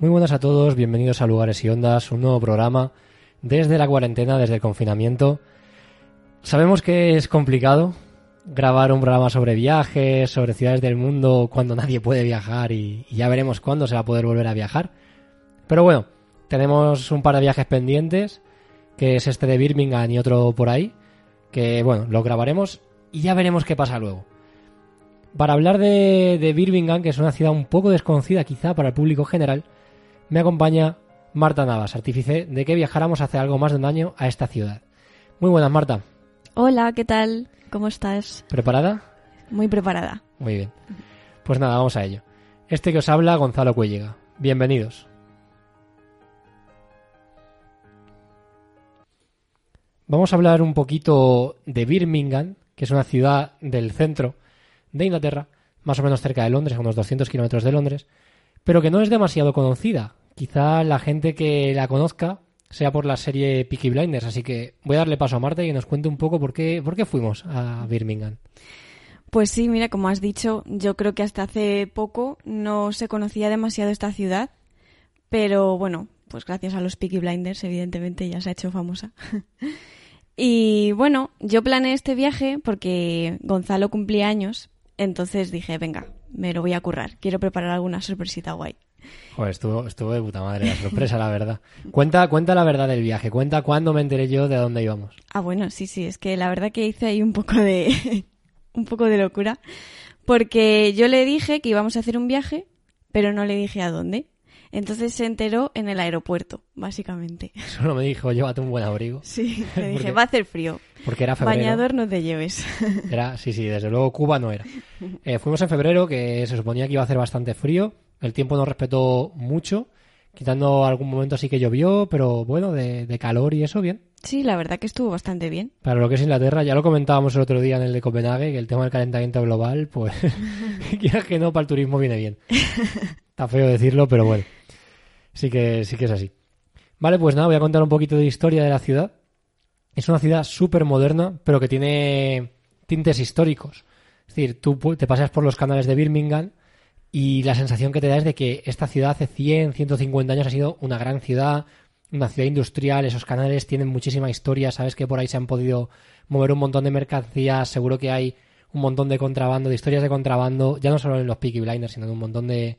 Muy buenas a todos, bienvenidos a Lugares y Ondas, un nuevo programa desde la cuarentena, desde el confinamiento. Sabemos que es complicado grabar un programa sobre viajes, sobre ciudades del mundo, cuando nadie puede viajar y, ya veremos cuándo se va a poder volver a viajar. Pero bueno, tenemos un par de viajes pendientes, que es este de Birmingham y otro por ahí, que bueno, lo grabaremos y ya veremos qué pasa luego. Para hablar de, de Birmingham, que es una ciudad un poco desconocida quizá para el público general, me acompaña Marta Navas, artífice de que viajáramos hace algo más de un año a esta ciudad. Muy buenas, Marta. Hola, ¿qué tal? ¿Cómo estás? ¿Preparada? Muy preparada. Muy bien. Pues nada, vamos a ello. Este que os habla, Gonzalo Cuellega. Bienvenidos. Vamos a hablar un poquito de Birmingham, que es una ciudad del centro de Inglaterra, más o menos cerca de Londres, a unos 200 kilómetros de Londres, pero que no es demasiado conocida. Quizá la gente que la conozca sea por la serie Peaky Blinders, así que voy a darle paso a Marta y que nos cuente un poco por qué, por qué fuimos a Birmingham. Pues sí, mira, como has dicho, yo creo que hasta hace poco no se conocía demasiado esta ciudad, pero bueno, pues gracias a los Peaky Blinders, evidentemente ya se ha hecho famosa. y bueno, yo planeé este viaje porque Gonzalo cumplía años, entonces dije, venga, me lo voy a currar, quiero preparar alguna sorpresita guay. Joder, estuvo, estuvo de puta madre la sorpresa, la verdad. Cuenta, cuenta la verdad del viaje, cuenta cuándo me enteré yo de dónde íbamos. Ah, bueno, sí, sí, es que la verdad que hice ahí un poco de un poco de locura, porque yo le dije que íbamos a hacer un viaje, pero no le dije a dónde. Entonces se enteró en el aeropuerto, básicamente. Solo me dijo, llévate un buen abrigo. Sí, le dije, Porque- va a hacer frío. Porque era febrero. Bañador no te lleves. Era, sí, sí, desde luego Cuba no era. Eh, fuimos en febrero, que se suponía que iba a hacer bastante frío. El tiempo nos respetó mucho, quitando algún momento así que llovió, pero bueno, de, de calor y eso, bien. Sí, la verdad que estuvo bastante bien. Para lo que es Inglaterra, ya lo comentábamos el otro día en el de Copenhague, que el tema del calentamiento global, pues, quieras que no, para el turismo viene bien. Está feo decirlo, pero bueno, sí que, sí que es así. Vale, pues nada, voy a contar un poquito de historia de la ciudad. Es una ciudad súper moderna, pero que tiene tintes históricos. Es decir, tú te pasas por los canales de Birmingham y la sensación que te da es de que esta ciudad hace 100, 150 años ha sido una gran ciudad, una ciudad industrial, esos canales tienen muchísima historia, sabes que por ahí se han podido mover un montón de mercancías, seguro que hay un montón de contrabando, de historias de contrabando, ya no solo en los Peaky Blinders, sino en un montón de,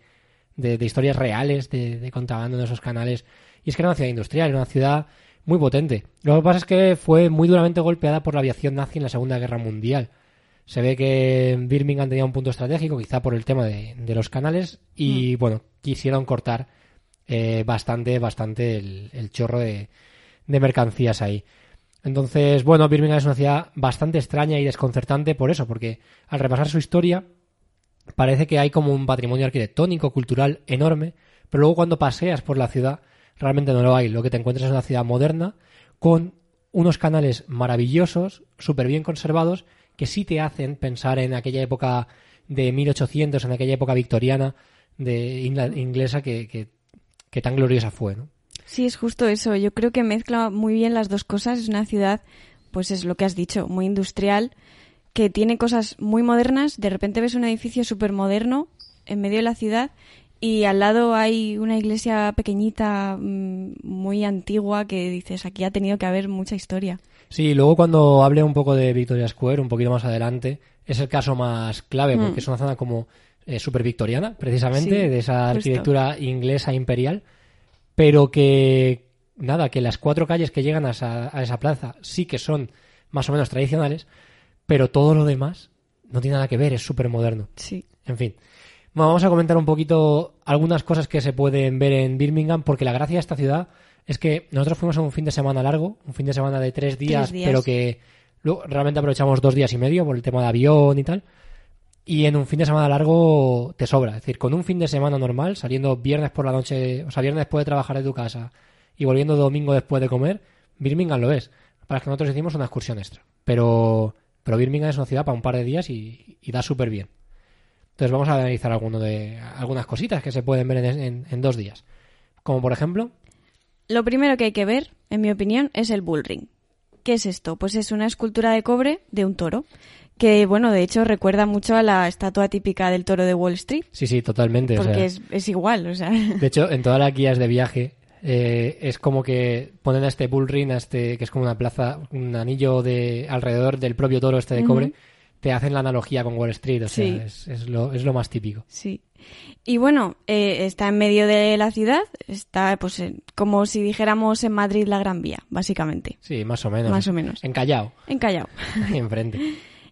de, de historias reales de, de contrabando en esos canales. Y es que era una ciudad industrial, era una ciudad muy potente. Lo que pasa es que fue muy duramente golpeada por la aviación nazi en la Segunda Guerra Mundial. Se ve que Birmingham tenía un punto estratégico, quizá por el tema de, de los canales, y bueno, quisieron cortar eh, bastante, bastante el, el chorro de, de mercancías ahí. Entonces, bueno, Birmingham es una ciudad bastante extraña y desconcertante por eso, porque al repasar su historia, parece que hay como un patrimonio arquitectónico, cultural enorme, pero luego cuando paseas por la ciudad, realmente no lo hay. Lo que te encuentras es una ciudad moderna, con unos canales maravillosos, súper bien conservados, que sí te hacen pensar en aquella época de 1800, en aquella época victoriana de inglesa que tan gloriosa fue, ¿no? Sí, es justo eso. Yo creo que mezcla muy bien las dos cosas. Es una ciudad, pues es lo que has dicho, muy industrial, que tiene cosas muy modernas. De repente ves un edificio súper moderno en medio de la ciudad y al lado hay una iglesia pequeñita, mm, muy antigua, que dices, aquí ha tenido que haber mucha historia. Sí, luego cuando hable un poco de Victoria Square, un poquito más adelante, es el caso más clave, porque Mm. es una zona como eh, súper victoriana, precisamente, Sí, de esa justo. arquitectura inglesa imperial, pero que, nada, que las cuatro calles que llegan a esa, a esa plaza sí que son más o menos tradicionales, pero todo lo demás no tiene nada que ver, es súper moderno. Sí. En fin. Bueno, vamos a comentar un poquito algunas cosas que se pueden ver en Birmingham, porque la gracia de esta ciudad es que nosotros fuimos a un fin de semana largo, un fin de semana de tres días, días. pero que luego realmente aprovechamos dos días y medio por el tema de avión y tal. Y en un fin de semana largo te sobra. Es decir, con un fin de semana normal, saliendo viernes por la noche, o sea, viernes después de trabajar de tu casa y volviendo domingo después de comer, Birmingham lo es. Para que nosotros hicimos una excursión extra. Pero, pero Birmingham es una ciudad para un par de días y, y da súper bien. Entonces vamos a analizar alguno de, algunas cositas que se pueden ver en, en- en dos días. Como por ejemplo, Lo primero que hay que ver, en mi opinión, es el bull ring. ¿Qué es esto? Pues es una escultura de cobre de un toro Que, bueno, de hecho recuerda mucho a la estatua típica del toro de Wall Street. Sí, sí, totalmente. o Porque sea, es, es igual, o sea. De hecho, en todas las guías de viaje eh, es como que ponen a este bull ring, a este, que es como una plaza, un anillo de alrededor del propio toro este de cobre, te hacen la analogía con Wall Street, o sea, Sí. es, es lo, es lo más típico. Sí. Y bueno, eh, está en medio de la ciudad, está pues en- como si dijéramos en Madrid la Gran Vía, básicamente. Sí, más o menos. Más o menos. En Callao, En Callao. ahí enfrente.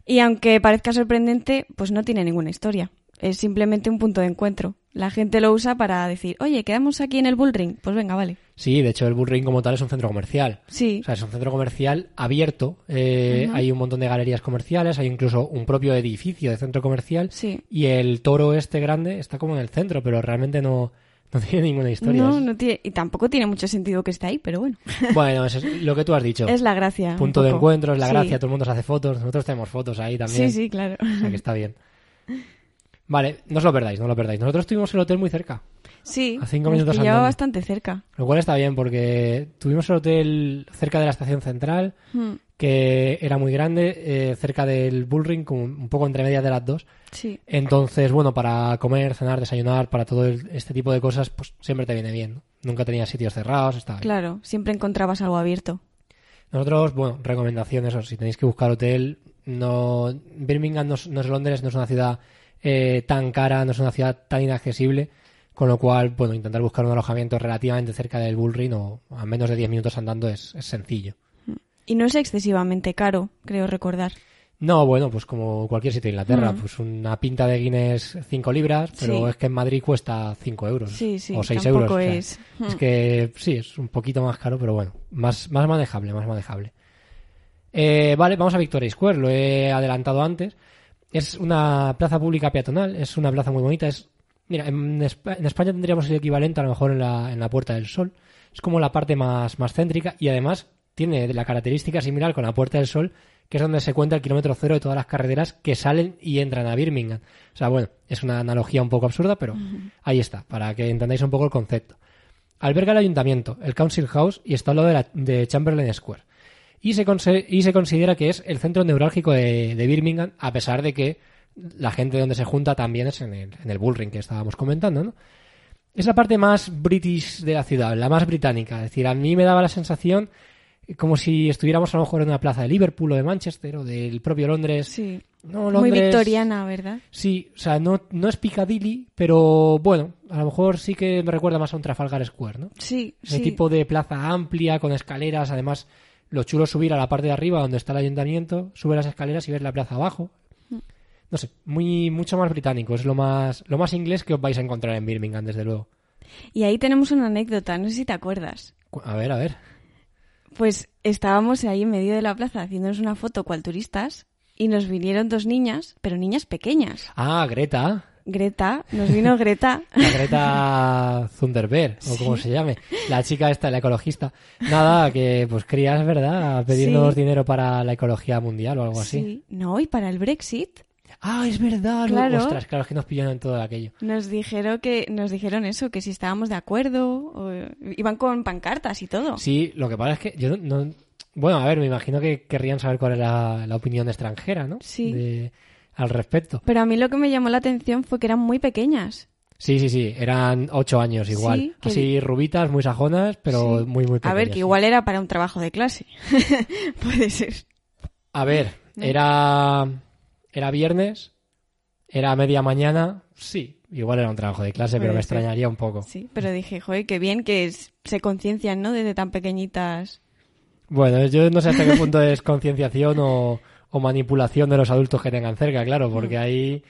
Y aunque parezca sorprendente, pues no tiene ninguna historia. Es simplemente un punto de encuentro. La gente lo usa para decir, oye, quedamos aquí en el Bull Ring. Pues venga, vale. Sí, de hecho el bull ring como tal es un centro comercial. Sí, O sea, es un centro comercial abierto. eh, Hay un montón de galerías comerciales, hay incluso un propio edificio de centro comercial. sí. Y el toro este grande está como en el centro, pero realmente no, no tiene ninguna historia. No, no tiene, y tampoco tiene mucho sentido que esté ahí, pero bueno. Bueno, es lo que tú has dicho. Es la gracia. un Punto de encuentro, es la Sí. gracia, todo el mundo se hace fotos. Nosotros tenemos fotos ahí también. Sí, sí, claro. O sea que está bien. Vale, no os lo perdáis, no lo perdáis. Nosotros tuvimos el hotel muy cerca, Sí, A cinco minutos andando. bastante cerca. lo cual está bien porque tuvimos el hotel cerca de la estación central, Mm, que era muy grande, eh, cerca del Bullring, como un poco entre medias de las dos. Sí, Entonces, bueno, para comer, cenar, desayunar, para todo el- este tipo de cosas, pues siempre te viene bien. ¿no? Nunca tenías sitios cerrados, estaba bien. claro. Siempre encontrabas algo abierto. Nosotros, bueno, recomendaciones, o si tenéis que buscar hotel, no Birmingham no es, no es Londres, no es una ciudad eh, tan cara, no es una ciudad tan inaccesible, con lo cual, bueno, intentar buscar un alojamiento relativamente cerca del Bull Ring o a menos de 10 minutos andando es, es sencillo. Y no es excesivamente caro, creo recordar. No, bueno, pues como cualquier sitio de Inglaterra, Mm. pues una pinta de Guinness 5 libras, pero Sí. es que en Madrid cuesta 5 euros Sí, sí, o 6 tampoco euros. o sea, es. Mm. Es que sí, es un poquito más caro, pero bueno, más, más manejable, más manejable. Eh, vale, vamos a Victoria Square, lo he adelantado antes. Es una plaza pública peatonal, es una plaza muy bonita. Es, mira, en, Espa- en España tendríamos el equivalente a lo mejor en la, en la Puerta del Sol. Es como la parte más, más céntrica y además tiene la característica similar con la Puerta del Sol, que es donde se cuenta el kilómetro cero de todas las carreteras que salen y entran a Birmingham. O sea, bueno, es una analogía un poco absurda, pero ahí está, para que entendáis un poco el concepto. Alberga el ayuntamiento, el Council House y está al lado de, la- de Chamberlain Square. Y se, conse- y se considera que es el centro neurálgico de, de Birmingham, a pesar de que la gente donde se junta también es en el, en el Bullring que estábamos comentando, ¿no? Es la parte más british de la ciudad, la más británica. Es decir, a mí me daba la sensación como si estuviéramos a lo mejor en una plaza de Liverpool o de Manchester o del propio Londres. Sí. No, Muy Londres- victoriana, ¿verdad? Sí, o sea, no, no es Piccadilly, pero bueno, a lo mejor sí que me recuerda más a un Trafalgar Square, ¿no? Sí, Ese sí. tipo de plaza amplia, con escaleras, además lo chulo es subir a la parte de arriba donde está el ayuntamiento, sube las escaleras y ves la plaza abajo. No sé, muy mucho más británico, es lo más lo más inglés que os vais a encontrar en Birmingham, desde luego. Y ahí tenemos una anécdota, no sé si te acuerdas. Cu- A ver, a ver. Pues estábamos ahí en medio de la plaza haciéndonos una foto cual turistas y nos vinieron dos niñas, pero niñas pequeñas. Ah, Greta, Greta, nos vino Greta. la Greta Thunberg, o como se llame, la chica esta, la ecologista. Nada, que pues crías, ¿verdad? A pedirnos Sí. dinero para la ecología mundial o algo así. Sí. No, y para el Brexit Ah, es verdad. Claro. Ostras, claro, es que nos pillaron en todo aquello. nos dijeron que nos dijeron eso, que si estábamos de acuerdo, o- iban con pancartas y todo. Sí, lo que pasa es que yo no, no- Bueno, a ver, me imagino que querrían saber cuál era la opinión extranjera, ¿no? Sí. De- al respecto. Pero a mí lo que me llamó la atención fue que eran muy pequeñas. Sí, sí, sí, eran ocho años igual. Sí, que- Así rubitas, muy sajonas, pero Sí. muy, muy pequeñas. A ver, que igual era para un trabajo de clase. Puede ser. A ver, era... Era viernes, era media mañana, sí. Igual era un trabajo de clase, pero me ser. extrañaría un poco. Sí, pero dije, joder, qué bien que es- se conciencian, ¿no? Desde tan pequeñitas. Bueno, yo no sé hasta qué punto es concienciación o, o manipulación de los adultos que tengan cerca, claro, porque Mm. ahí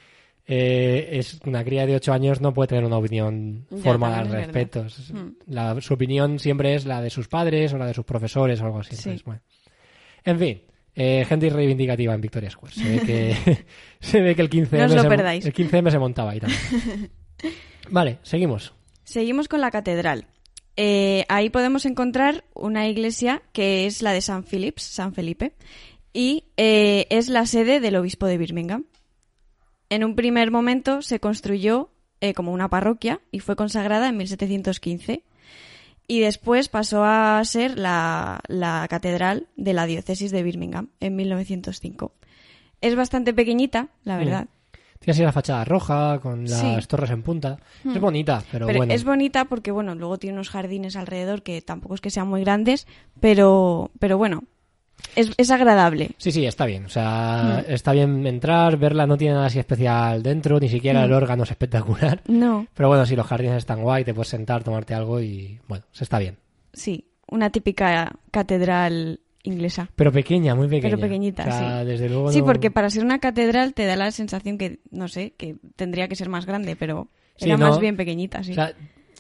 eh, es una cría de 8 años no puede tener una opinión formal al respecto. Es- Mm. la- su opinión siempre es la de sus padres o la de sus profesores o algo así. Sí. entonces, bueno. En fin, eh, gente reivindicativa en Victoria Square. Se ve que, se ve que el 15M, No os lo se, perdáis. el 15M se montaba ahí también. Vale, seguimos. Seguimos con la catedral. Eh, ahí podemos encontrar una iglesia que es la de San Philips, San Felipe, y eh, es la sede del obispo de Birmingham. En un primer momento se construyó eh, como una parroquia y fue consagrada en 1715. Y después pasó a ser la, la catedral de la diócesis de Birmingham en 1905. Es bastante pequeñita, la Mm. verdad. Tiene así la fachada roja, con las Sí. torres en punta. Es Hmm. bonita, pero, Pero bueno. es bonita porque, bueno, luego tiene unos jardines alrededor que tampoco es que sean muy grandes, pero, pero bueno, es, es agradable. Sí, sí, está bien. O sea, Mm. está bien entrar, verla, no tiene nada así especial dentro, ni siquiera Mm. el órgano es espectacular. No, Pero bueno, si los jardines están guay, te puedes sentar, tomarte algo y bueno, se está bien. sí, una típica catedral inglesa. Pero pequeña, muy pequeña. Pero pequeñita, O sea, sí. desde luego Sí, no- porque para ser una catedral te da la sensación que, no sé, que tendría que ser más grande, pero Sí, era no. más bien pequeñita, sí. O sea,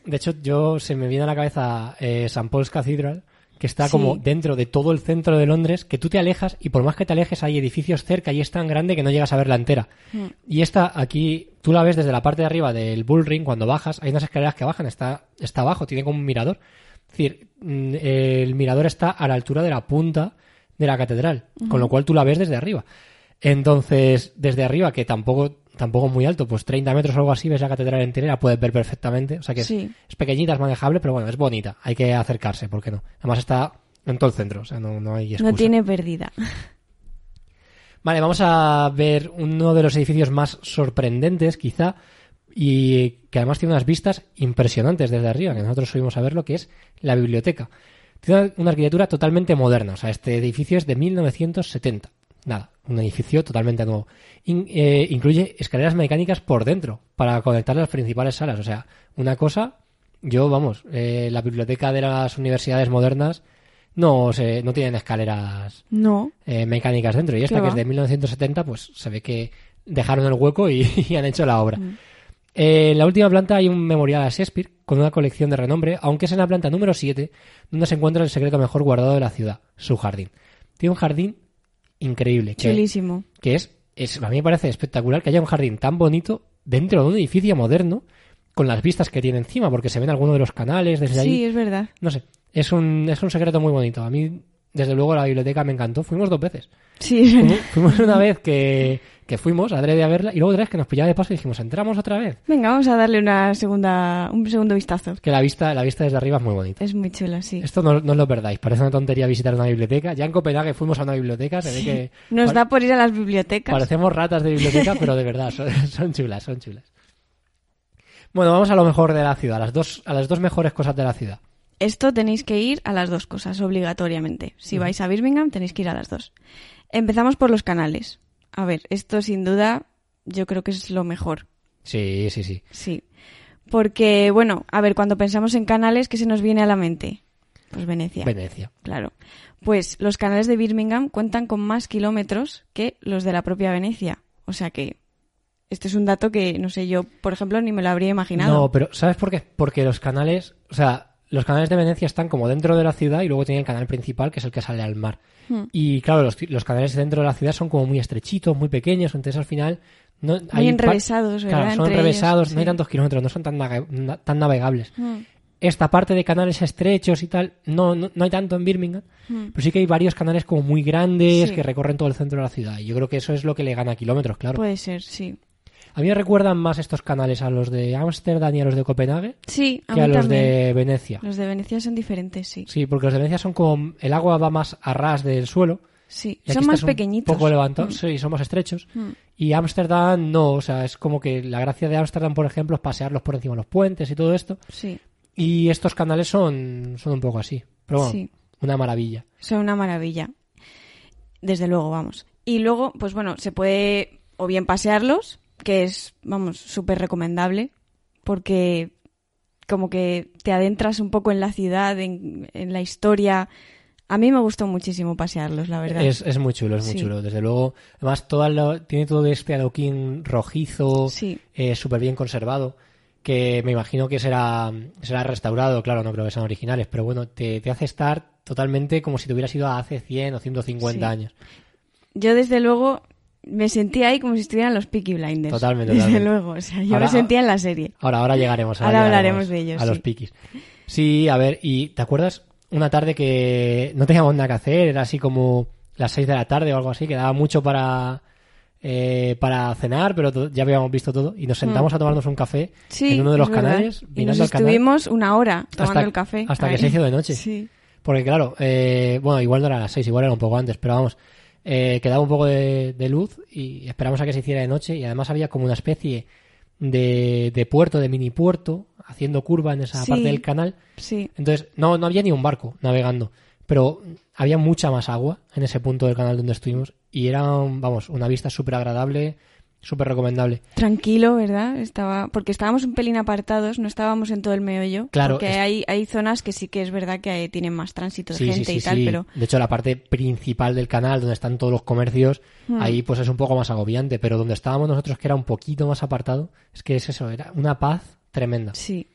de hecho, yo se me viene a la cabeza eh, St. Paul's Cathedral, que está Sí. como dentro de todo el centro de Londres, que tú te alejas y por más que te alejes hay edificios cerca y es tan grande que no llegas a verla entera. Mm. Y esta aquí, tú la ves desde la parte de arriba del Bull Ring, cuando bajas, hay unas escaleras que bajan, está, está abajo, tiene como un mirador. Es decir, mm, el mirador está a la altura de la punta de la catedral, con lo cual tú la ves desde arriba. Entonces, desde arriba, que tampoco, tampoco muy alto, pues 30 metros o algo así, ves la catedral entera puedes ver perfectamente. O sea que es- Sí. es, pequeñita, es manejable, pero bueno, es bonita. Hay que acercarse, ¿por qué no? Además está en todo el centro, o sea, no, no hay excusa. No tiene pérdida. Vale, vamos a ver uno de los edificios más sorprendentes, quizá, y que además tiene unas vistas impresionantes desde arriba, que nosotros subimos a verlo, que es la biblioteca. Tiene una- una arquitectura totalmente moderna, o sea, este edificio es de 1970. Nada, un edificio totalmente nuevo. In- eh, incluye escaleras mecánicas por dentro para conectar las principales salas, o sea, una cosa, yo, vamos, eh, la biblioteca de las universidades modernas no, se, no tienen escaleras No, eh, mecánicas dentro. Y esta ¿Qué que es de 1970, pues se ve que dejaron el hueco y, y han hecho la obra. Mm. Eh, en la última planta hay un memorial a Shakespeare con una colección de renombre, aunque es en la planta número 7 donde se encuentra el secreto mejor guardado de la ciudad, su jardín. Tiene un jardín increíble, chulísimo. que es, es, a mí me parece espectacular que haya un jardín tan bonito dentro de un edificio moderno con las vistas que tiene encima, porque se ven algunos de los canales desde Sí, ahí. es verdad. No sé, es un, es un secreto muy bonito. A mí, desde luego, la biblioteca me encantó. Fuimos dos veces. Sí, es Fuimos, verdad. fuimos una vez que, que fuimos, adrede a verla, y luego otra vez que nos pillaba de paso y dijimos, entramos otra vez. Venga, vamos a darle una segunda, un segundo vistazo. Que la vista, la vista desde arriba es muy bonita. Es muy chula, sí. Esto no, no os lo perdáis, parece una tontería visitar una biblioteca. Ya en Copenhague fuimos a una biblioteca, se ve que Nos pare- da por ir a las bibliotecas. parecemos ratas de biblioteca, pero de verdad, son, son chulas, son chulas. Bueno, vamos a lo mejor de la ciudad, a las dos, a las dos mejores cosas de la ciudad. Esto tenéis que ir a las dos cosas, obligatoriamente. Si vais a Birmingham, tenéis que ir a las dos. Empezamos por los canales. A ver, esto sin duda yo creo que es lo mejor. Sí, sí, sí. Sí. Porque, bueno, a ver, cuando pensamos en canales, ¿qué se nos viene a la mente? Pues Venecia. Venecia. Claro. Pues los canales de Birmingham cuentan con más kilómetros que los de la propia Venecia. O sea que este es un dato que, no sé, yo, por ejemplo, ni me lo habría imaginado. No, pero ¿sabes por qué? Porque los canales, o sea, los canales de Venecia están como dentro de la ciudad y luego tiene el canal principal que es el que sale al mar. Hmm. Y claro, los, los canales dentro de la ciudad son como muy estrechitos, muy pequeños, entonces al final no Muy hay enrevesados, ¿verdad? Claro, son Entre enrevesados, ellos, no hay tantos kilómetros, no son tan, naga- na- tan navegables. Mm, Esta parte de canales estrechos y tal, no, no, no hay tanto en Birmingham, mm. pero sí que hay varios canales como muy grandes Sí. que recorren todo el centro de la ciudad. Y yo creo que eso es lo que le gana kilómetros, claro. Puede ser, sí. A mí me recuerdan más estos canales a los de Ámsterdam y a los de Copenhague Sí, a que a los también. de Venecia. Los de Venecia son diferentes, sí. Sí, porque los de Venecia son como el agua va más a ras del suelo. Sí, y son más un pequeñitos. poco levantados, Mm. sí, son más estrechos. Mm. Y Ámsterdam no, o sea, es como que la gracia de Ámsterdam, por ejemplo, es pasearlos por encima de los puentes y todo esto. Sí, Y estos canales son, son un poco así. Pero bueno, sí. una maravilla. Son una maravilla. Desde luego, vamos. Y luego, pues bueno, se puede o bien pasearlos, que es, vamos, súper recomendable, porque como que te adentras un poco en la ciudad, en, en la historia. A mí me gustó muchísimo pasearlos, la verdad. Es, es muy chulo, es muy Sí. chulo. Desde luego, además, toda lo- tiene todo este adoquín rojizo, Sí, eh, súper bien conservado, que me imagino que será, será restaurado, claro, no creo que sean originales, pero bueno, te, te hace estar totalmente como si te hubieras ido a hace 100 o 150 Sí. años. yo desde luego me sentía ahí como si estuvieran los Peaky Blinders. Totalmente, Desde totalmente. luego, o sea, yo Ahora- me sentía en la serie. Ahora, ahora llegaremos. Ahora hablaremos de ellos, A los piquis. Sí, a ver, y ¿te acuerdas una tarde que no teníamos nada que hacer? Era así como las 6 de la tarde o algo así, que daba mucho para, eh, para cenar, pero ya habíamos visto todo. Y nos sentamos a tomarnos un café Mm. Sí, en uno de los canales, Y nos canal. estuvimos una hora tomando hasta, el café. hasta que se hizo de noche. Sí. Porque claro, eh, bueno, igual no era a las 6, igual era un poco antes, pero vamos, eh, quedaba un poco de, de luz y esperamos a que se hiciera de noche y además había como una especie de, de puerto, de mini puerto, haciendo curva en esa Sí. parte del canal. Sí. Entonces, no, no había ni un barco navegando, pero había mucha más agua en ese punto del canal donde estuvimos y era, vamos, una vista súper agradable, súper recomendable. Tranquilo, ¿verdad? Estaba porque estábamos un pelín apartados, no estábamos en todo el meollo. Claro, Porque es- hay, hay zonas que sí que es verdad que hay- tienen más tránsito de Sí, sí, gente sí, y tal, sí. pero De hecho, la parte principal del canal, donde están todos los comercios, Hmm. ahí pues es un poco más agobiante, pero donde estábamos nosotros, que era un poquito más apartado, es que es eso, era una paz tremenda. sí.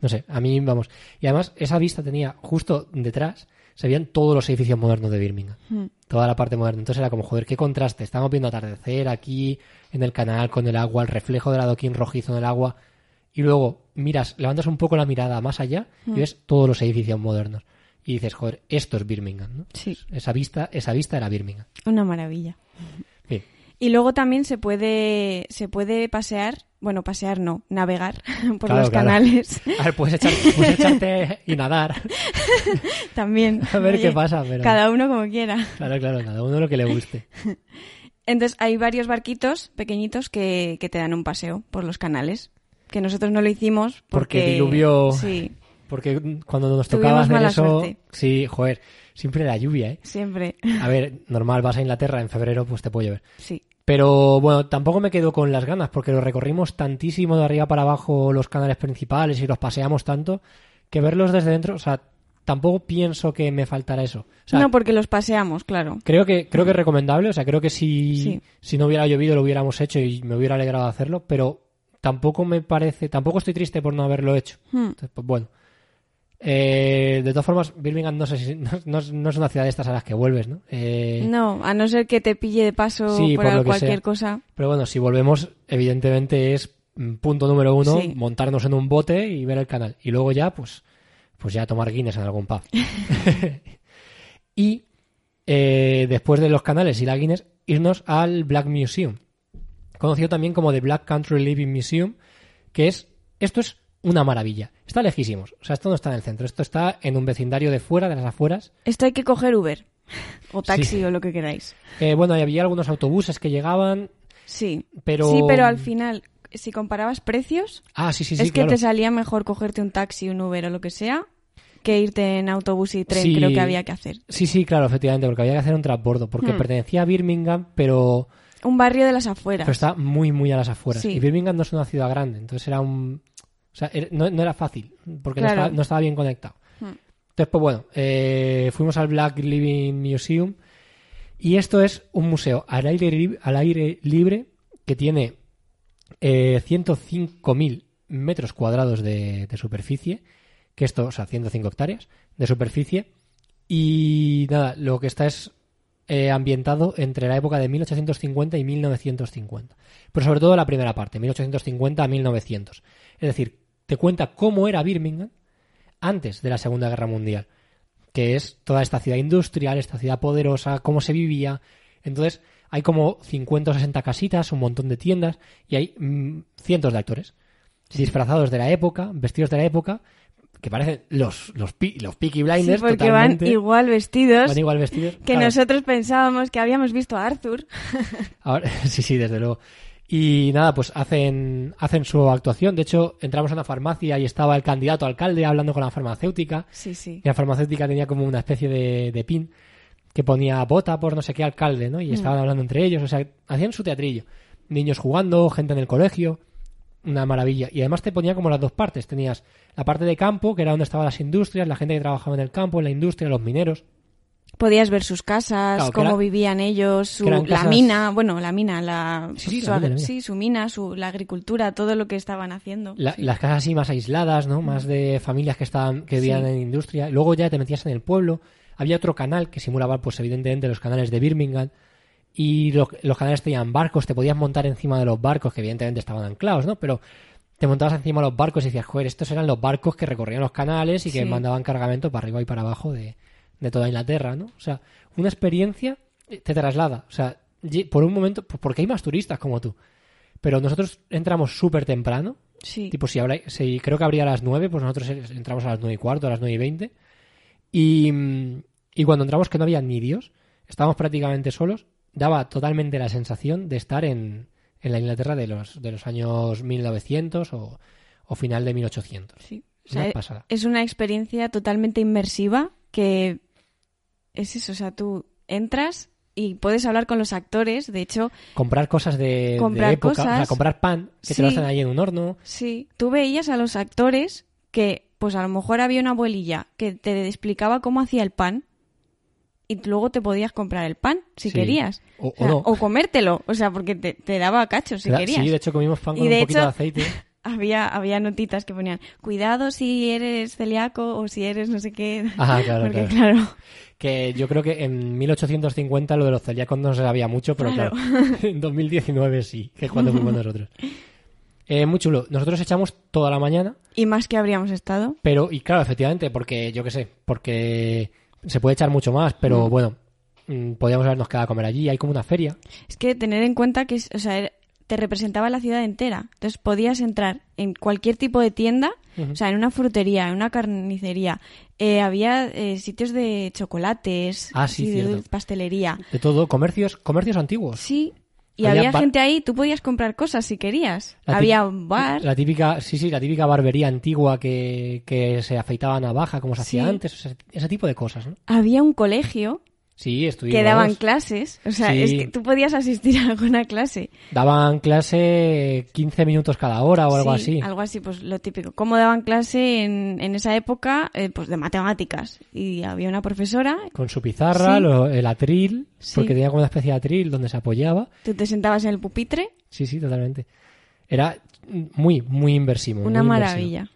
No sé, a mí, vamos. Y además, esa vista tenía justo detrás, se veían todos los edificios modernos de Birmingham. Hmm. Toda la parte moderna. Entonces era como, joder, qué contraste. Estamos viendo atardecer aquí en el canal con el agua, el reflejo del adoquín rojizo en el agua. Y luego miras, levantas un poco la mirada más allá y ves todos los edificios modernos. Y dices, joder, esto es Birmingham, ¿no? Sí. Esa vista, esa vista era Birmingham. Una maravilla. Sí. Y luego también se puede se puede pasear, bueno, pasear no, navegar por Claro, los claro. canales A ver, puedes, echar- puedes echarte y nadar. también. A ver Oye, qué pasa, pero... Cada uno como quiera. Claro, claro, cada uno lo que le guste. Entonces hay varios barquitos pequeñitos que, que te dan un paseo por los canales. Que nosotros no lo hicimos porque... Porque diluvió. Sí, Porque cuando nos tocaba hacer eso... suerte. Sí, joder, siempre la lluvia, ¿eh? siempre. A ver, normal, vas a Inglaterra en febrero, pues te puede llover. Sí. Pero bueno, tampoco me quedo con las ganas, porque lo recorrimos tantísimo de arriba para abajo los canales principales y los paseamos tanto, que verlos desde dentro, o sea, tampoco pienso que me faltara eso. O sea, no, porque los paseamos, claro. creo que, creo que es recomendable, o sea, creo que si, Sí. si no hubiera llovido lo hubiéramos hecho y me hubiera alegrado hacerlo, pero tampoco me parece, tampoco estoy triste por no haberlo hecho. Hmm. Entonces, pues bueno. Eh, de todas formas, Birmingham no sé si no, no es- no es una ciudad de estas a las que vuelves, ¿no? Eh, No, a no ser que te pille de paso Sí, por, cualquier sea. cosa. Pero bueno, si volvemos, evidentemente es mm, punto número uno, Sí. montarnos en un bote y ver el canal. Y luego ya, pues, pues ya tomar Guinness en algún pub. y eh, después de los canales y la Guinness, irnos al Black Museum, conocido también como The Black Country Living Museum, que es, esto es una maravilla. Está lejísimos, o sea, esto no está en el centro, esto está en un vecindario de fuera, de las afueras. Esto hay que coger Uber o taxi Sí. o lo que queráis. Eh, bueno, había algunos autobuses que llegaban, Sí. pero... Sí, pero al final, si comparabas precios, Ah, sí, sí, sí, es que claro. te salía mejor cogerte un taxi, un Uber o lo que sea, que irte en autobús y tren, creo que había que hacer. Sí, sí, claro, efectivamente, porque había que hacer un transbordo, porque Hmm. pertenecía a Birmingham, pero, Un barrio de las afueras. pero está muy, muy a las afueras. Sí. Y Birmingham no es una ciudad grande, entonces era un... O sea, no, no era fácil, porque no, estaba, no estaba bien conectado. Hmm. Entonces, pues bueno, eh, fuimos al Black Living Museum y esto es un museo al aire, al aire libre que tiene eh, 105.000 metros cuadrados de, de superficie, que esto, o sea, 105 hectáreas de superficie, y nada, lo que está es eh, ambientado entre la época de 1850 y 1950. Pero sobre todo la primera parte, 1850 a 1900. Es decir, te cuenta cómo era Birmingham antes de la Segunda Guerra Mundial, que es toda esta ciudad industrial, esta ciudad poderosa, cómo se vivía. Entonces, hay como 50 o 60 casitas, un montón de tiendas y hay mm, cientos de actores disfrazados de la época, vestidos de la época, que parecen los, los, los Peaky Sí, Blinders porque totalmente. van igual vestidos Van igual vestidos. que Claro, nosotros pensábamos que habíamos visto a Arthur. ahora- sí, sí, desde luego. Y nada, pues hacen, hacen su actuación. De hecho, entramos a una farmacia y estaba el candidato alcalde hablando con la farmacéutica. Sí, sí. Y la farmacéutica tenía como una especie de, de pin que ponía vota por no sé qué alcalde, ¿no? Y Mm. estaban hablando entre ellos, o sea, hacían su teatrillo. Niños jugando, gente en el colegio, una maravilla. Y además te ponía como las dos partes. Tenías la parte de campo, que era donde estaban las industrias, la gente que trabajaba en el campo, en la industria, los mineros. Podías ver sus casas, Claro, cómo era- vivían ellos, su, la casas- mina, bueno, la mina, la, Sí, sí, su, la mina, agri- la mina. sí, su mina, su, la agricultura, todo lo que estaban haciendo. La- Sí. Las casas así más aisladas, ¿no? Más de familias que estaban, que vivían Sí. en industria. Luego ya te metías en el pueblo. Había otro canal que simulaba, pues evidentemente, los canales de Birmingham. Y lo- los canales tenían barcos, te podías montar encima de los barcos, que evidentemente estaban anclados, ¿no? Pero te montabas encima de los barcos y decías, joder, estos eran los barcos que recorrían los canales y que Sí. mandaban cargamento para arriba y para abajo de, de toda Inglaterra, ¿no? O sea, una experiencia te traslada. O sea, por un momento, pues porque hay más turistas como tú. Pero nosotros entramos súper temprano, Sí. Tipo, si, habla- si creo que abría a las 9, pues nosotros entramos a las 9 y cuarto, a las 9 y 20. Y, mm, y cuando entramos que no había ni Dios, estábamos prácticamente solos daba totalmente la sensación de estar en, en la Inglaterra de los, de los años 1900 o, o final de 1800. Sí. O sea, es una experiencia totalmente inmersiva que es eso, o sea, tú entras y puedes hablar con los actores, de hecho, Comprar cosas de, de Comprar época, o sea, cosas. comprar pan, que te lo hacen ahí en un horno. sí, tú veías a los actores que pues a lo mejor había una abuelilla que te explicaba cómo hacía el pan y luego te podías comprar el pan si Sí. querías. O- O, sea, o no. o comértelo, o sea, porque te, te daba cachos si querías. Sí, de hecho comimos pan Y con de un poquito hecho- de aceite. Había, había notitas que ponían, cuidado si eres celíaco o si eres no sé qué. Ajá, claro, Porque claro. claro, Que yo creo que en 1850 lo de los celíacos no se sabía mucho, pero claro, Claro. en 2019 sí, que es cuando fuimos nosotros. Eh, muy chulo. Nosotros echamos toda la mañana, y más que habríamos estado. pero, y claro, efectivamente, porque yo qué sé, porque se puede echar mucho más, pero Mm. bueno, mm, podíamos habernos quedado a comer allí. Hay como una feria. Es que tener en cuenta que, es- o sea, te representaba la ciudad entera. Entonces podías entrar en cualquier tipo de tienda, o sea, en una frutería, en una carnicería. Eh, había eh, sitios de chocolates, Ah, sí, de pastelería. De todo, comercios, comercios antiguos. Sí. Y Había gente ahí, tú podías comprar cosas si querías. La había un bar. La típica, sí, sí, la típica barbería antigua que, que se afeitaba a navaja, como se hacía antes, ese, ese tipo de cosas, ¿no? Había un colegio Sí, que daban clases. O sea, Sí. es que tú podías asistir a alguna clase. Daban clase 15 minutos cada hora o algo Sí, así. Algo así, pues lo típico. ¿Cómo daban clase en, en esa época? Eh, pues de matemáticas. Y había una profesora, Con su pizarra, Sí. lo- el atril, Sí. porque tenía como una especie de atril donde se apoyaba. tú te sentabas en el pupitre, Sí, sí, totalmente. Era muy, muy inversivo. una muy inversivo. maravilla.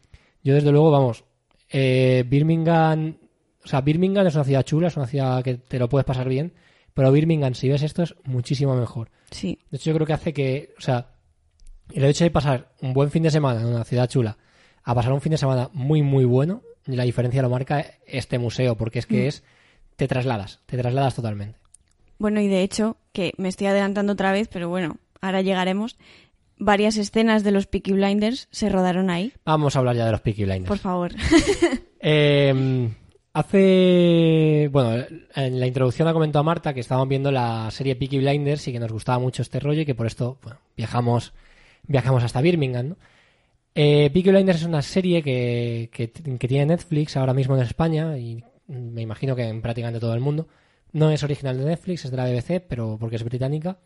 Yo, desde luego, vamos, eh, Birmingham, o sea, Birmingham es una ciudad chula, es una ciudad que te lo puedes pasar bien, pero Birmingham, si ves esto, es muchísimo mejor. Sí, De hecho, yo creo que hace que, o sea, el hecho de pasar un buen fin de semana en una ciudad chula a pasar un fin de semana muy, muy bueno, la diferencia lo marca este museo, porque es que Mm. es, te trasladas, te trasladas totalmente. Bueno, y de hecho, que me estoy adelantando otra vez, pero bueno, ahora llegaremos. Varias escenas de los Peaky Blinders se rodaron ahí. Vamos a hablar ya de los Peaky Blinders. Por favor. Eh, hace. Bueno, en la introducción ha comentado Marta que estábamos viendo la serie Peaky Blinders y que nos gustaba mucho este rollo y que por esto viajamos, viajamos hasta Birmingham. ¿no? Eh, Peaky Blinders es una serie que, que, que tiene Netflix ahora mismo en España y me imagino que en prácticamente todo el mundo. No es original de Netflix, es de la BBC, pero porque es británica.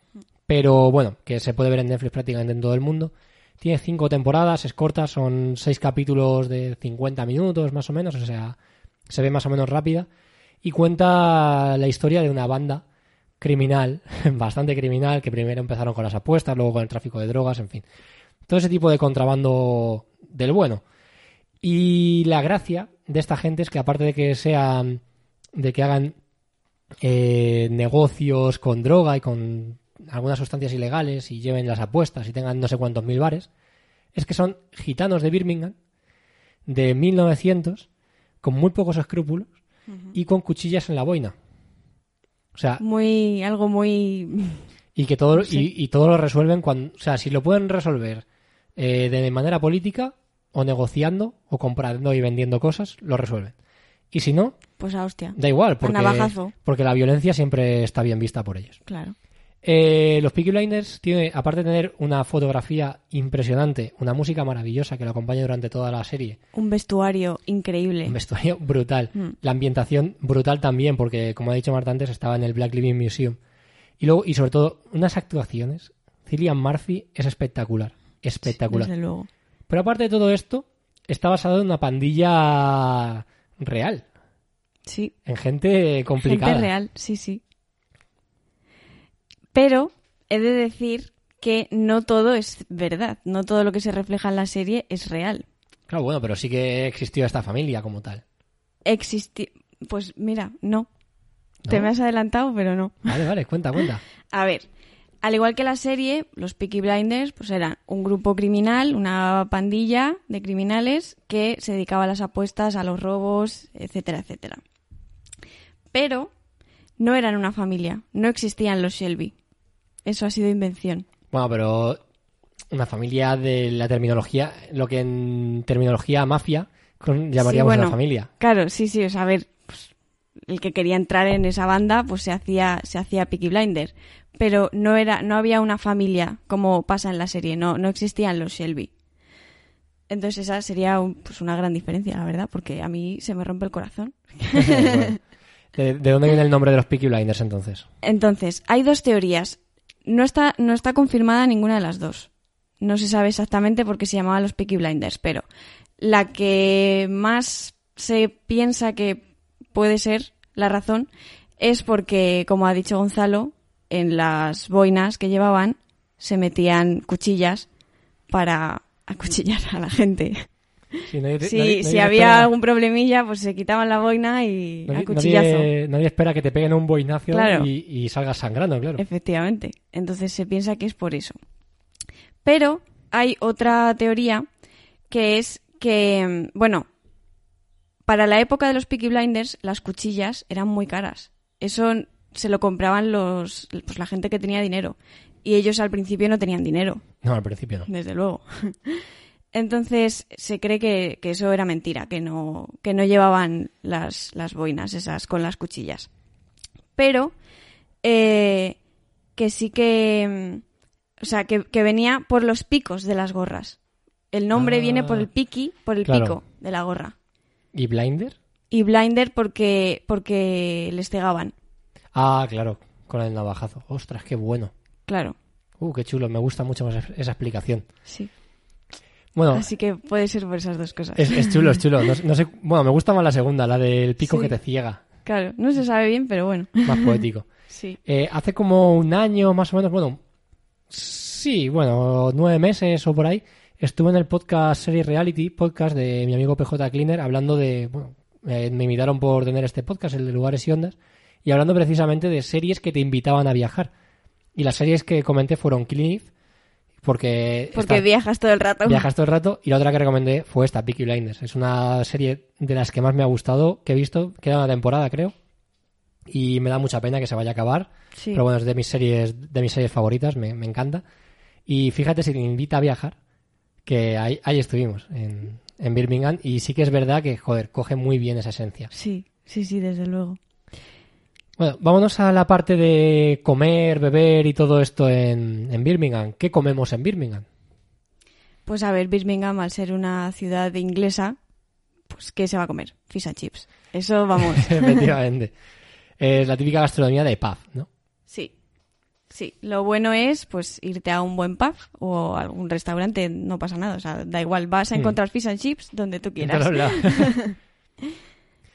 Pero bueno, que se puede ver en Netflix prácticamente en todo el mundo. Tiene cinco temporadas, es corta, son seis capítulos de 50 minutos más o menos, o sea, se ve más o menos rápida. Y cuenta la historia de una banda criminal, bastante criminal, que primero empezaron con las apuestas, luego con el tráfico de drogas, en fin. Todo ese tipo de contrabando del bueno. Y la gracia de esta gente es que aparte de que sean, de que hagan eh, negocios con droga y con algunas sustancias ilegales y lleven las apuestas y tengan no sé cuántos mil bares, es que son gitanos de Birmingham de 1900 con muy pocos escrúpulos y con cuchillas en la boina. O sea, Muy, algo muy... y que todo, Sí. y, y todo lo resuelven cuando, o sea, si lo pueden resolver eh, de manera política o negociando o comprando y vendiendo cosas, lo resuelven. Y si no, Pues a hostia. da igual, porque, porque la violencia siempre está bien vista por ellos. Claro. Eh, los Peaky Blinders tiene, aparte de tener una fotografía impresionante, una música maravillosa que lo acompaña durante toda la serie, Un vestuario increíble. un vestuario brutal, Mm. la ambientación brutal también, porque como ha dicho Marta antes, estaba en el Black Living Museum. Y luego, y sobre todo, unas actuaciones. Cillian Murphy es espectacular, espectacular. Desde luego. Pero aparte de todo esto, está basado en una pandilla real, Sí, en gente complicada. Gente real, sí, sí. Pero he de decir que no todo es verdad. No todo lo que se refleja en la serie es real. Claro, bueno, pero sí que existió esta familia como tal. Existi... Pues mira, no. ¿no? Te me has adelantado, pero no. Vale, vale, cuenta, cuenta. A ver, al igual que la serie, los Peaky Blinders pues eran un grupo criminal, una pandilla de criminales que se dedicaba a las apuestas, a los robos, etcétera, etcétera. Pero no eran una familia, no existían los Shelby. Eso ha sido invención. Bueno, pero una familia de la terminología, lo que en terminología mafia con- llamaríamos Sí, bueno. una familia. Claro, sí, sí, o sea, a ver, pues, el que quería entrar en esa banda, pues se hacía, se hacía Peaky Blinder. Pero no era, no había una familia como pasa en la serie, no, no existían los Shelby. Entonces esa sería un- pues una gran diferencia, la verdad, porque a mí se me rompe el corazón. Bueno. ¿De, de dónde viene el nombre de los Peaky Blinders entonces? Entonces, hay dos teorías. No está, no está confirmada ninguna de las dos. No se sabe exactamente por qué se llamaban los Peaky Blinders, pero la que más se piensa que puede ser la razón es porque, como ha dicho Gonzalo, en las boinas que llevaban se metían cuchillas para acuchillar a la gente. Sí, nadie- Si, nadie- si nadie había espera- algún problemilla, pues se quitaban la boina y a cuchillazo. nadie, espera que te peguen un boinazo Claro. y, y salgas sangrando, claro. Efectivamente. Entonces se piensa que es por eso. Pero hay otra teoría que es que, bueno, para la época de los Peaky Blinders las cuchillas eran muy caras. Eso se lo compraban los, pues la gente que tenía dinero. Y ellos al principio no tenían dinero, No, al principio no. desde luego. Entonces se cree que, que eso era mentira, que no, que no llevaban las, las boinas esas con las cuchillas. Pero eh, que sí que. mm, O sea, que, que venía por los picos de las gorras. El nombre Ah. viene por el piqui, por el Claro. pico de la gorra. ¿Y Blinder? Y blinder porque, porque les cegaban. Ah, claro, con el navajazo. Ostras, qué bueno. Claro, Uh, qué chulo, me gusta mucho más esa explicación. sí. Bueno, Así que puede ser por esas dos cosas. es, es chulo, es chulo. No, no sé, bueno, me gusta más la segunda, la del pico Sí. que te ciega. Claro, no se sabe bien, pero bueno. Más poético. Sí. Eh, hace como un año, más o menos, bueno, sí, bueno, nueve meses o por ahí, estuve en el podcast Series Reality, podcast de mi amigo PJ Cleaner, hablando de, bueno, eh, me invitaron por tener este podcast, el de lugares y ondas, y hablando precisamente de series que te invitaban a viajar. Y las series que comenté fueron Eve, porque, Porque esta- viajas todo el rato. viajas todo el rato, y la otra que recomendé fue esta, Peaky Blinders. Es una serie de las que más me ha gustado, que he visto, queda una temporada creo, y me da mucha pena que se vaya a acabar. Sí. Pero bueno, es de mis series, de mis series favoritas, me, me encanta. Y fíjate si te invita a viajar, que ahí, ahí estuvimos, en, en Birmingham, y sí que es verdad que, joder, coge muy bien esa esencia. Sí, sí, sí, desde luego. Bueno, vámonos a la parte de comer, beber y todo esto en, en Birmingham. ¿Qué comemos en Birmingham? Pues a ver, Birmingham, al ser una ciudad inglesa, pues ¿qué se va a comer? Fish and chips. Eso vamos. Efectivamente. Es la típica gastronomía de pub, ¿no? sí. Sí, lo bueno es pues irte a un buen pub o a algún restaurante, no pasa nada, o sea, da igual, vas a Mm. encontrar fish and chips donde tú quieras.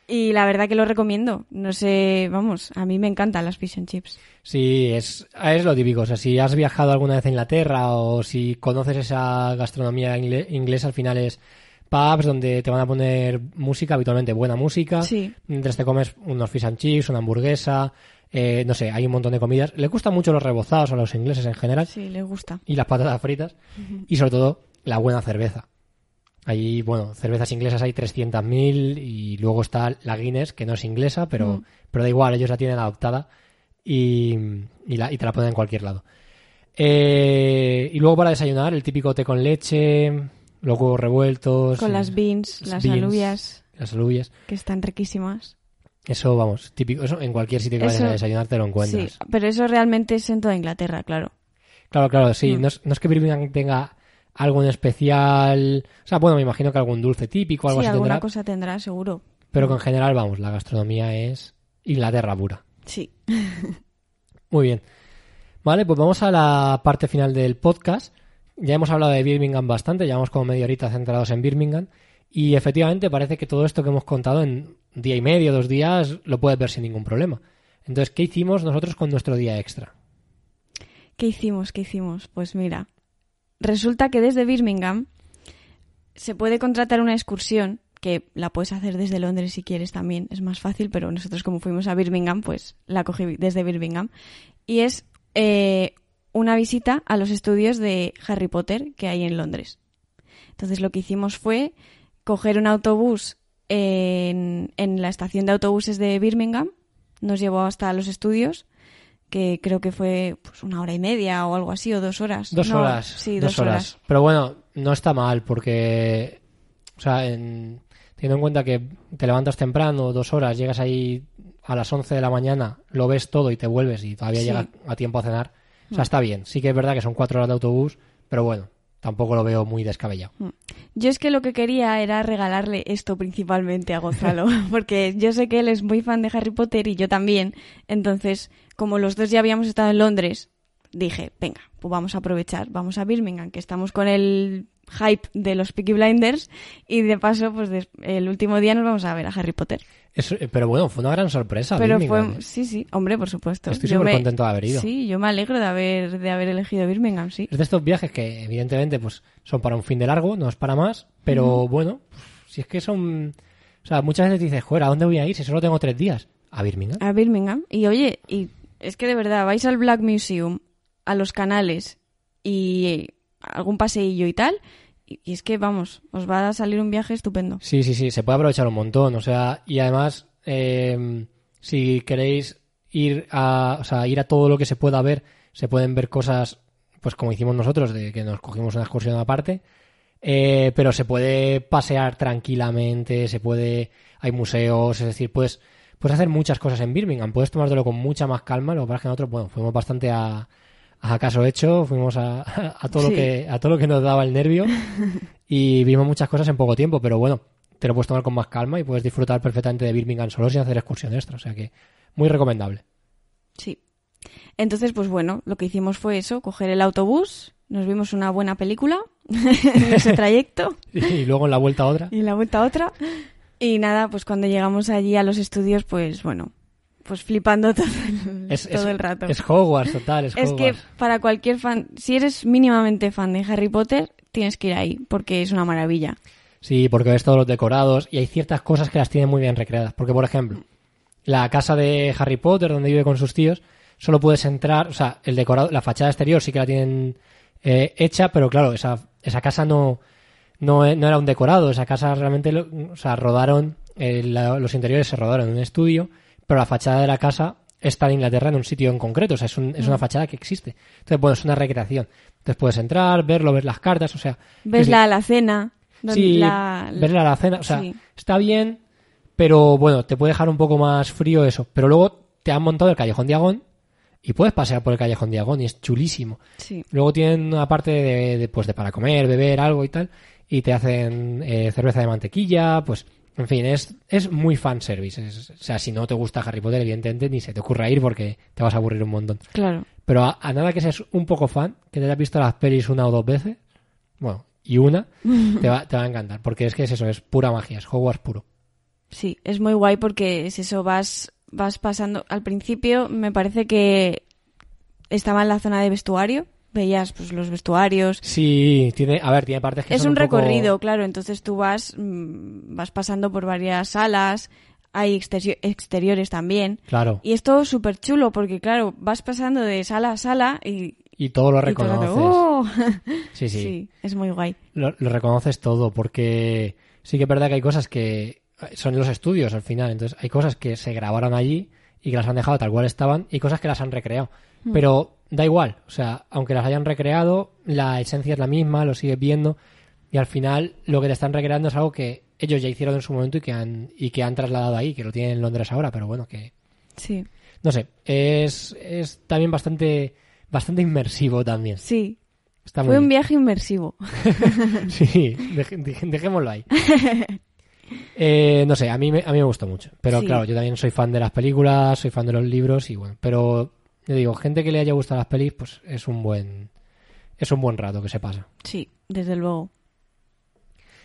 Y la verdad que lo recomiendo. No sé, vamos, a mí me encantan las fish and chips. Sí, es, es lo típico. O sea, si has viajado alguna vez a Inglaterra o si conoces esa gastronomía ingle- inglesa, al final es pubs donde te van a poner música, habitualmente buena música. Sí. Mientras te comes unos fish and chips, una hamburguesa, eh, no sé, hay un montón de comidas. Le gustan mucho los rebozados a los ingleses en general Sí, les gusta. y las patatas fritas y sobre todo la buena cerveza. Ahí, bueno, cervezas inglesas hay 300.000 y luego está la Guinness, que no es inglesa, pero, Mm. pero da igual, ellos la tienen adoptada y, y, la, y te la ponen en cualquier lado. Eh, y luego para desayunar, el típico té con leche, los huevos revueltos. Con eh, las beans, las beans. alubias, Las alubias. que están riquísimas. Eso, vamos, típico. Eso en cualquier sitio que vayas Eso- a desayunar te lo encuentras. Sí, pero eso realmente es en toda Inglaterra, claro. Claro, claro, sí. Mm. No, es, no es que Birmingham tenga algo en especial. O sea, bueno, me imagino que algún dulce típico, algo sí, así alguna tendrá. cosa tendrá, seguro. Pero que en general, vamos, la gastronomía es Inglaterra pura. Sí. Muy bien. Vale, pues vamos a la parte final del podcast. Ya hemos hablado de Birmingham bastante, llevamos como media horita centrados en Birmingham. Y efectivamente parece que todo esto que hemos contado en día y medio, dos días, lo puedes ver sin ningún problema. Entonces, ¿qué hicimos nosotros con nuestro día extra? ¿Qué hicimos? ¿Qué hicimos? Pues mira, resulta que desde Birmingham se puede contratar una excursión, que la puedes hacer desde Londres si quieres también, es más fácil, pero nosotros como fuimos a Birmingham, pues la cogí desde Birmingham. Y es eh, una visita a los estudios de Harry Potter que hay en Londres. Entonces lo que hicimos fue coger un autobús en, en la estación de autobuses de Birmingham, nos llevó hasta los estudios que creo que fue pues, una hora y media o algo así, o dos horas. Dos No, horas. Sí, dos, dos, horas. Pero bueno, no está mal porque, o sea, en- teniendo en cuenta que te levantas temprano, dos horas, llegas ahí a las 11 de la mañana, lo ves todo y te vuelves y todavía Sí. llega a tiempo a cenar. O Mm. sea, está bien. Sí que es verdad que son cuatro horas de autobús, pero bueno, tampoco lo veo muy descabellado. Yo es que lo que quería era regalarle esto principalmente a Gonzalo, porque yo sé que él es muy fan de Harry Potter y yo también. Entonces, como los dos ya habíamos estado en Londres, dije, venga, pues vamos a aprovechar, vamos a Birmingham, que estamos con el hype de los Peaky Blinders y de paso, pues des- el último día nos vamos a ver a Harry Potter. Eh, pero bueno, fue una gran sorpresa. Pero Birmingham, fue, ¿eh? sí, sí, hombre, por supuesto. Estoy súper contento de haber ido. Sí, yo me alegro de haber, de haber elegido Birmingham, sí. Es de estos viajes que, evidentemente, pues son para un fin de largo, no es para más, pero bueno, si es que son. O sea, muchas veces dices, joder, ¿a dónde voy a ir si solo tengo tres días? A Birmingham. A Birmingham. Y oye, y es que de verdad, vais al Black Museum, a los canales y algún paseillo y tal, y, es que, vamos, os va a salir un viaje estupendo. Sí, sí, sí, se puede aprovechar un montón. O sea, y además, eh, si queréis ir a, o sea, ir a todo lo que se pueda ver, se pueden ver cosas, pues como hicimos nosotros, de que nos cogimos una excursión aparte. Eh, pero se puede pasear tranquilamente, se puede, hay museos, es decir, puedes, puedes hacer muchas cosas en Birmingham, puedes tomártelo con mucha más calma, lo que pasa es que nosotros, bueno, fuimos bastante a, a caso hecho, fuimos a, a todo lo que, a todo lo que nos daba el nervio y vimos muchas cosas en poco tiempo, pero bueno, te lo puedes tomar con más calma y puedes disfrutar perfectamente de Birmingham solo sin hacer excursión extra, o sea que muy recomendable. Sí. Entonces, pues bueno, lo que hicimos fue eso, coger el autobús, nos vimos una buena película en ese trayecto Y luego en la vuelta a otra. y en la vuelta otra. Y nada, pues cuando llegamos allí a los estudios, pues bueno, pues flipando todo el, Es, todo es- el rato. Es Hogwarts, total, es, Es que para cualquier fan, si eres mínimamente fan de Harry Potter, tienes que ir ahí, porque es una maravilla. Sí, porque ves todos los decorados y hay ciertas cosas que las tienen muy bien recreadas. Porque, por ejemplo, la casa de Harry Potter, donde vive con sus tíos, solo puedes entrar, o sea, el decorado, la fachada exterior sí que la tienen eh, hecha, pero claro, esa, esa casa no, no, no era un decorado, esa casa realmente, o sea, rodaron, eh, la- los interiores se rodaron en un estudio, pero la fachada de la casa está en Inglaterra en un sitio en concreto, o sea, es, un- es una fachada que existe. Entonces, bueno, es una recreación. Entonces puedes entrar, verlo, ver las cartas, o sea... Ves la alacena, Sí, la, ver la alacena, o sea, Sí. está bien, pero bueno, te puede dejar un poco más frío eso. Pero luego te han montado el Callejón Diagón y puedes pasear por el Callejón Diagón y es chulísimo. Sí, Luego tienen una parte de, de, pues, de para comer, beber, algo y tal, y te hacen eh, cerveza de mantequilla, pues, en fin, es, es muy fanservice. Es- o sea, si no te gusta Harry Potter, evidentemente, ni se te ocurra ir porque te vas a aburrir un montón. claro. Pero a, a nada que seas un poco fan, que te hayas visto las pelis una o dos veces, bueno, y una, te va, te va a encantar. Porque es que es eso, es pura magia, es Hogwarts puro. Sí, es muy guay porque es eso, vas, vas pasando. Al principio me parece que estaba en la zona de vestuario, veías pues los vestuarios. Sí, tiene, a ver, tiene partes que Es son un poco- recorrido, claro, entonces tú vas, mm, vas pasando por varias salas, hay exterio- exteriores también. Claro, Y es todo súper chulo porque, claro, vas pasando de sala a sala y... y todo lo y todo reconoces. ¡oh! Sí, sí, sí, es muy guay. Lo, lo reconoces todo, porque sí que es verdad que hay cosas que son los estudios al final, entonces hay cosas que se grabaron allí y que las han dejado tal cual estaban y cosas que las han recreado. Hmm. Pero da igual, o sea, aunque las hayan recreado, la esencia es la misma, lo sigues viendo y al final lo que te están recreando es algo que ellos ya hicieron en su momento y que han, y que han trasladado ahí, que lo tienen en Londres ahora, pero bueno, que Sí, no sé, es, es también bastante, bastante inmersivo también. sí. Está muy Fue un viaje inmersivo. Sí, dejémoslo ahí. Eh, no sé, a mí, me, a mí me gustó mucho. Pero Sí. claro, yo también soy fan de las películas, soy fan de los libros y bueno. Pero, yo digo, gente que le haya gustado las pelis, pues es un buen, es un buen rato que se pasa. Sí, desde luego.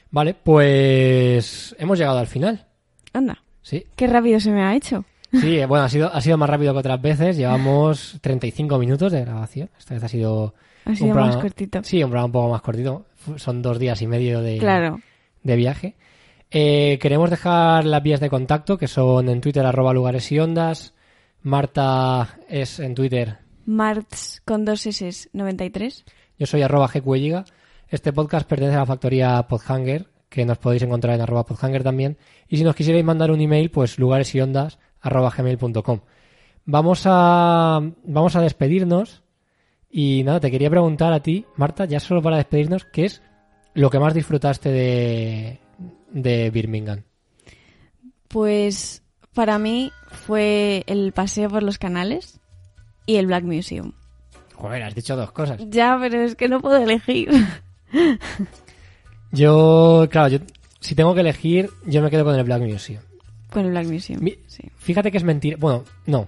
Vale, pues hemos llegado al final. Anda, Sí, qué rápido se me ha hecho. sí, bueno, ha sido, ha sido más rápido que otras veces. Llevamos 35 minutos de grabación. Esta vez ha sido Ha sido un más cortito. Sí, un programa un poco más cortito. Son dos días y medio de, Claro. de viaje. Eh, queremos dejar las vías de contacto, que son en Twitter, arroba lugares y ondas. Marta es en Twitter. Marts con dos S 93. Yo soy arroba gcuelliga. Este podcast pertenece a la factoría Podhanger, que nos podéis encontrar en arroba podhanger también. Y si nos quisierais mandar un email, pues lugares y ondas arroba gmail.com. Vamos a, vamos a despedirnos. Y nada, te quería preguntar a ti, Marta, ya solo para despedirnos, ¿qué es lo que más disfrutaste de, de Birmingham? Pues para mí fue el paseo por los canales y el Black Museum. Joder, has dicho dos cosas. Ya, pero es que no puedo elegir. Yo, claro, yo, si tengo que elegir, yo me quedo con el Black Museum. Con el Black Museum. Mi- Sí. Fíjate que es mentira. Bueno, no.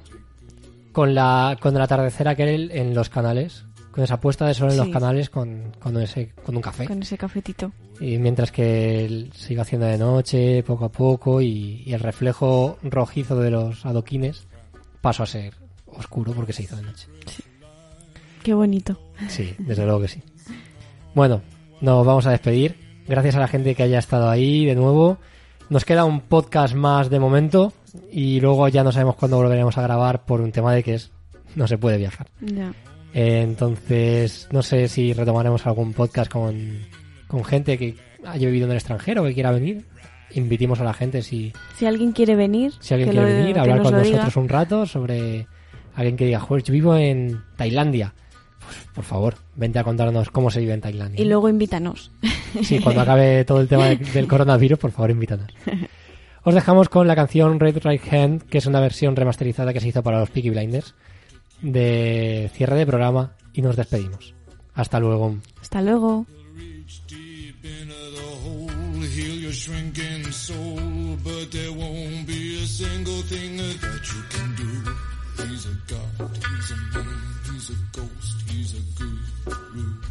Con la con el atardecer aquel en los canales, con esa puesta de sol en los Sí. canales con, con ese con un café. Con ese cafetito. Y mientras que se iba haciendo de noche, poco a poco, y, y el reflejo rojizo de los adoquines pasó a ser oscuro porque se hizo de noche. Qué bonito. Sí, desde luego que sí. Bueno, nos vamos a despedir. Gracias a la gente que haya estado ahí de nuevo. Nos queda un podcast más de momento y luego ya no sabemos cuándo volveremos a grabar por un tema de que es no se puede viajar. Ya. Eh, entonces, no sé si retomaremos algún podcast con, con gente que haya vivido en el extranjero que quiera venir. Invitimos a la gente si, Si alguien quiere venir, si alguien quiere lo- venir hablar con diga. nosotros un rato sobre alguien que diga, joder, yo vivo en Tailandia. Pues, por favor, vente a contarnos cómo se vive en Tailandia. Y luego invítanos. Sí, cuando acabe todo el tema de- del coronavirus, por favor, invítanos. Os dejamos con la canción Red Right Hand, que es una versión remasterizada que se hizo para los Peaky Blinders, de cierre de programa, y nos despedimos. Hasta luego. Hasta luego. deep into the hole, heal your shrinking soul, but there won't be a single thing that you can do. He's a god, he's a man, he's a ghost, he's a guru.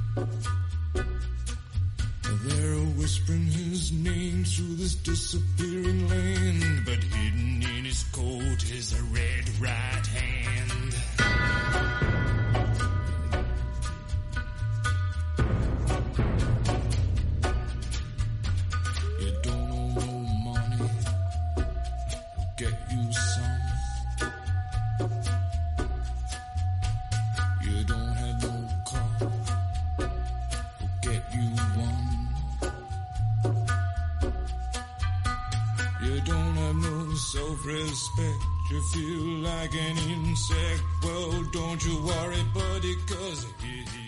They're whispering his name through this disappearing land, but hidden in his coat is a red right hand. No self-respect, you feel like an insect. Well, don't you worry, buddy, cause here he